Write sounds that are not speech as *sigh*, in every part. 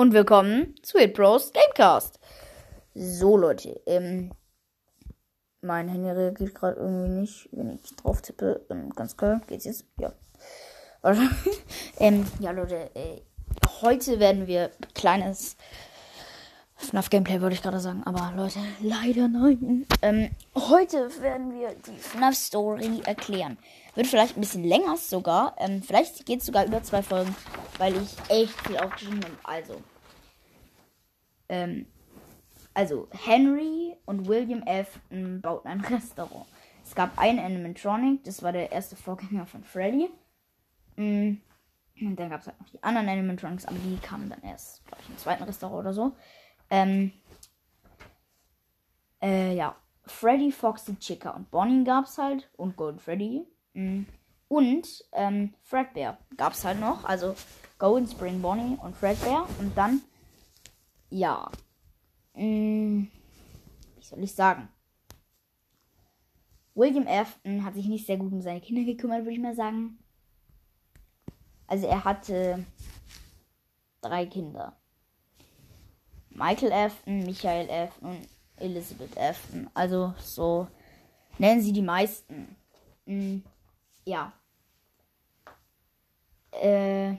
und willkommen zu Hit Bros Gamecast. So Leute, ähm, mein Handy reagiert gerade irgendwie nicht, wenn ich drauf tippe. Ähm, ganz klar, geht's jetzt? Ja. *laughs* ähm, ja Leute, äh, heute werden wir kleines FNAF Gameplay würde ich gerade sagen, aber Leute, leider nein. Ähm, heute werden wir die FNAF Story erklären. Wird vielleicht ein bisschen länger sogar. Ähm, vielleicht geht es sogar über zwei Folgen, weil ich echt viel aufgeschrieben habe. Also, ähm, also Henry und William F. bauten ein *laughs* Restaurant. Es gab einen Animatronic, das war der erste Vorgänger von Freddy. Mm, und dann gab es halt noch die anderen Animatronics, aber die kamen dann erst, glaube ich, im zweiten Restaurant oder so. Ähm, äh, ja. Freddy, Foxy, Chica und Bonnie gab es halt. Und Golden Freddy. Mhm. Und ähm, Fredbear gab es halt noch. Also Golden Spring Bonnie und Fredbear. Und dann, ja. Mh, mm, wie soll ich sagen? William Afton hat sich nicht sehr gut um seine Kinder gekümmert, würde ich mal sagen. Also er hatte drei Kinder. Michael Afton, Michael Afton Elizabeth Afton. Also so nennen sie die meisten. Mhm. Ja. Äh,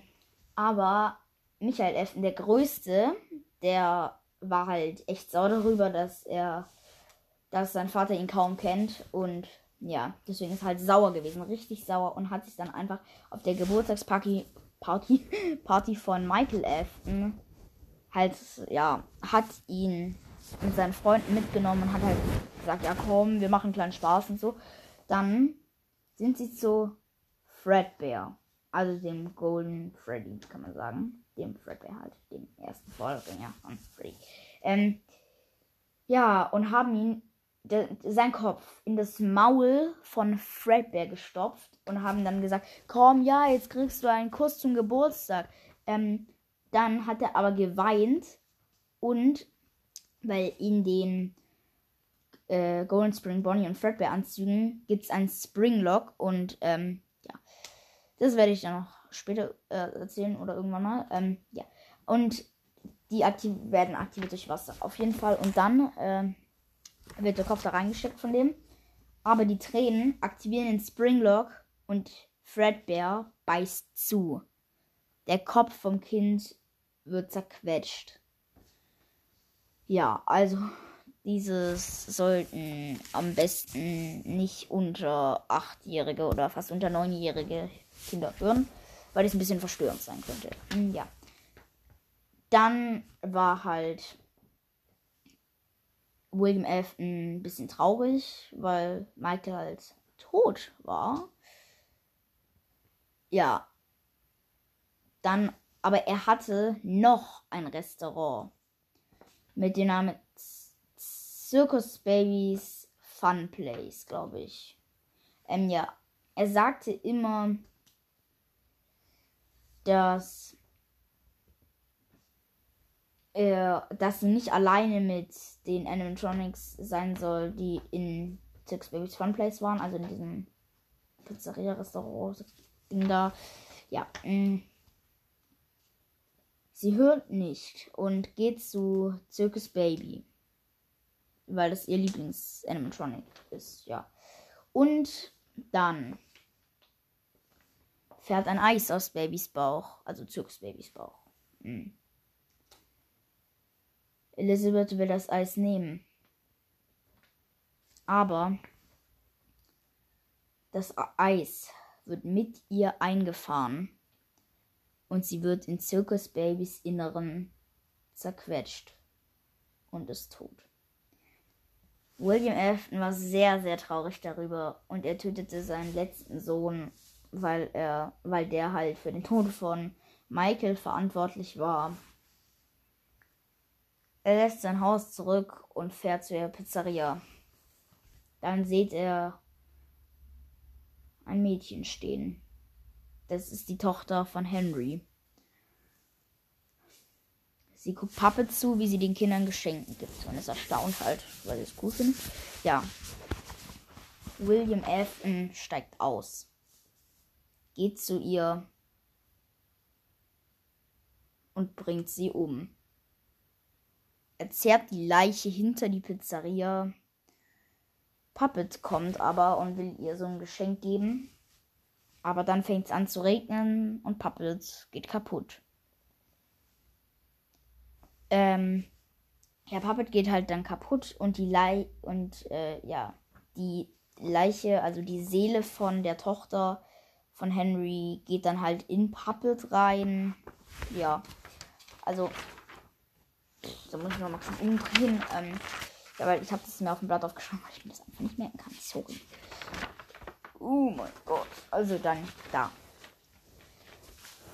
aber Michael Afton, der Größte, der war halt echt sauer darüber, dass er, dass sein Vater ihn kaum kennt und ja, deswegen ist er halt sauer gewesen, richtig sauer und hat sich dann einfach auf der Geburtstagsparty Party, *laughs* Party von Michael Afton halt, ja, hat ihn mit seinen Freunden mitgenommen und hat halt gesagt, ja komm, wir machen einen kleinen Spaß und so. Dann sind sie zu Fredbear, also dem Golden Freddy, kann man sagen. Dem Fredbear halt, dem ersten Vorgänger von Freddy. Ähm, ja, und haben ihn, sein Kopf, in das Maul von Fredbear gestopft und haben dann gesagt, komm, ja, jetzt kriegst du einen Kuss zum Geburtstag. Ähm, dann hat er aber geweint und weil in den äh, Golden Spring Bonnie und Fredbear Anzügen gibt es einen Springlock und ähm, ja, das werde ich dann noch später äh, erzählen oder irgendwann mal. Ähm, ja, und die aktiv werden aktiviert durch Wasser auf jeden Fall und dann äh, wird der Kopf da reingesteckt von dem. Aber die Tränen aktivieren den Springlock und Fredbear beißt zu. Der Kopf vom Kind wird zerquetscht. Ja, also dieses sollten am besten nicht unter 8-jährige oder fast unter 9-jährige Kinder hören, weil es ein bisschen verstörend sein könnte. Hm, ja. Dann war halt William F. ein bisschen traurig, weil Michael halt tot war. Ja. Dann aber er hatte noch ein Restaurant mit dem Namen Circus Babies Fun Place, glaube ich. Ähm, ja, er sagte immer, dass er, dass sie nicht alleine mit den Animatronics sein soll, die in Circus Babies Fun Place waren, also in diesem Pizzeria-Restaurant-Ding da. Ja, mh. Sie hört nicht und geht zu Circus Baby. Weil das ihr Lieblings-Animatronic ist, ja. Und dann fährt ein Eis aus Babys Bauch, also Circus Babys Bauch. Hm. Elizabeth will das Eis nehmen. Aber das Eis wird mit ihr eingefahren und sie wird in Circus Babys Inneren zerquetscht und ist tot. William Afton war sehr, sehr traurig darüber und er tötete seinen letzten Sohn, weil er, weil der halt für den Tod von Michael verantwortlich war. Er lässt sein Haus zurück und fährt zur Pizzeria. Dann sieht er ein Mädchen stehen. Das ist die Tochter von Henry. Sie guckt Pappe zu, wie sie den Kindern Geschenken gibt und ist erstaunt halt, weil sie es cool findet. Ja. William Afton steigt aus. Geht zu ihr. und bringt sie um. Er zerrt die Leiche hinter die Pizzeria. Puppet kommt aber und will ihr so ein Geschenk geben. Aber dann fängt es an zu regnen und Puppet geht kaputt. Ähm, ja, Puppet geht halt dann kaputt und die Lei und äh, ja, die Leiche, also die Seele von der Tochter von Henry geht dann halt in Puppet rein. Ja, also so muss ich noch mal umdrehen. Ähm, ja, weil ich habe das mir auf dem Blatt aufgeschrieben, weil ich mir das einfach nicht merken kann. Sorry. Oh mein Gott. Also dann da.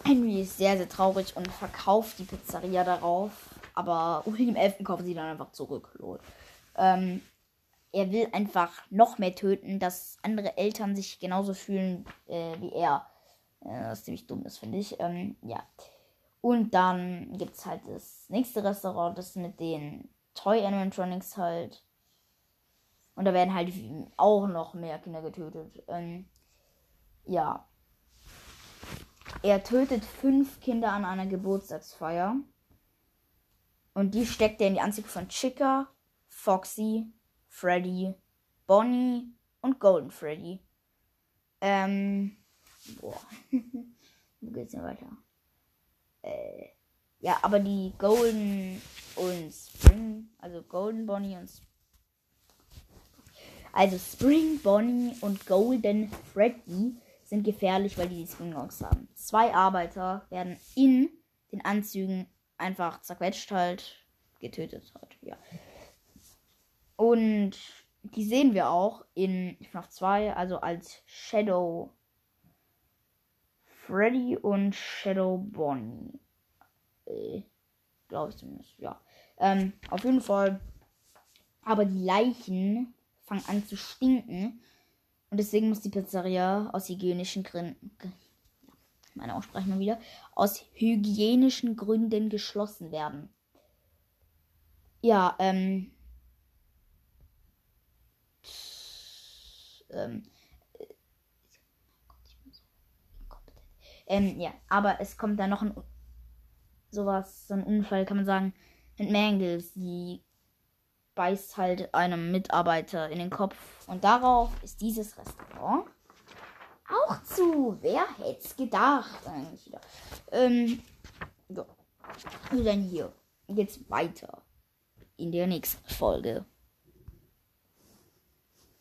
Henry ist sehr, sehr traurig und verkauft die Pizzeria darauf. Aber William Elfen kauft sie dann einfach zurück. Lol. Ähm, er will einfach noch mehr töten, dass andere Eltern sich genauso fühlen äh, wie er. Äh, was ziemlich dumm ist, finde ich. Ähm, ja. Und dann gibt es halt das nächste Restaurant, das mit den Toy Animatronics halt. Und da werden halt auch noch mehr Kinder getötet. Ähm, ja. Er tötet fünf Kinder an einer Geburtstagsfeier. Und die steckt er in die Anzüge von Chica, Foxy, Freddy, Bonnie und Golden Freddy. Ähm. Boah. *laughs* Wo geht's denn weiter? Äh. Ja, aber die Golden und Spring, also Golden Bonnie und also Spring Bonnie und Golden Freddy sind gefährlich, weil die die Springboks haben. Zwei Arbeiter werden in den Anzügen einfach zerquetscht halt, getötet halt, ja. Und die sehen wir auch in FNAF 2, also als Shadow Freddy und Shadow Bonnie. Äh, Glaube ich zumindest, ja. Ähm, auf jeden Fall. Aber die Leichen fangen an zu stinken. Und deswegen muss die Pizzeria aus hygienischen Gründen, meine Aussprache mal wieder, aus hygienischen Gründen geschlossen werden. Ja, ähm, ähm, ähm, ja, aber es kommt dann noch ein sowas, so ein Unfall, kann man sagen, mit Mangles, die beißt halt einem Mitarbeiter in den Kopf. Und darauf ist dieses Restaurant auch zu. Wer hätte es gedacht? Eigentlich wieder. Ähm, so. Und dann hier geht's weiter in der nächsten Folge.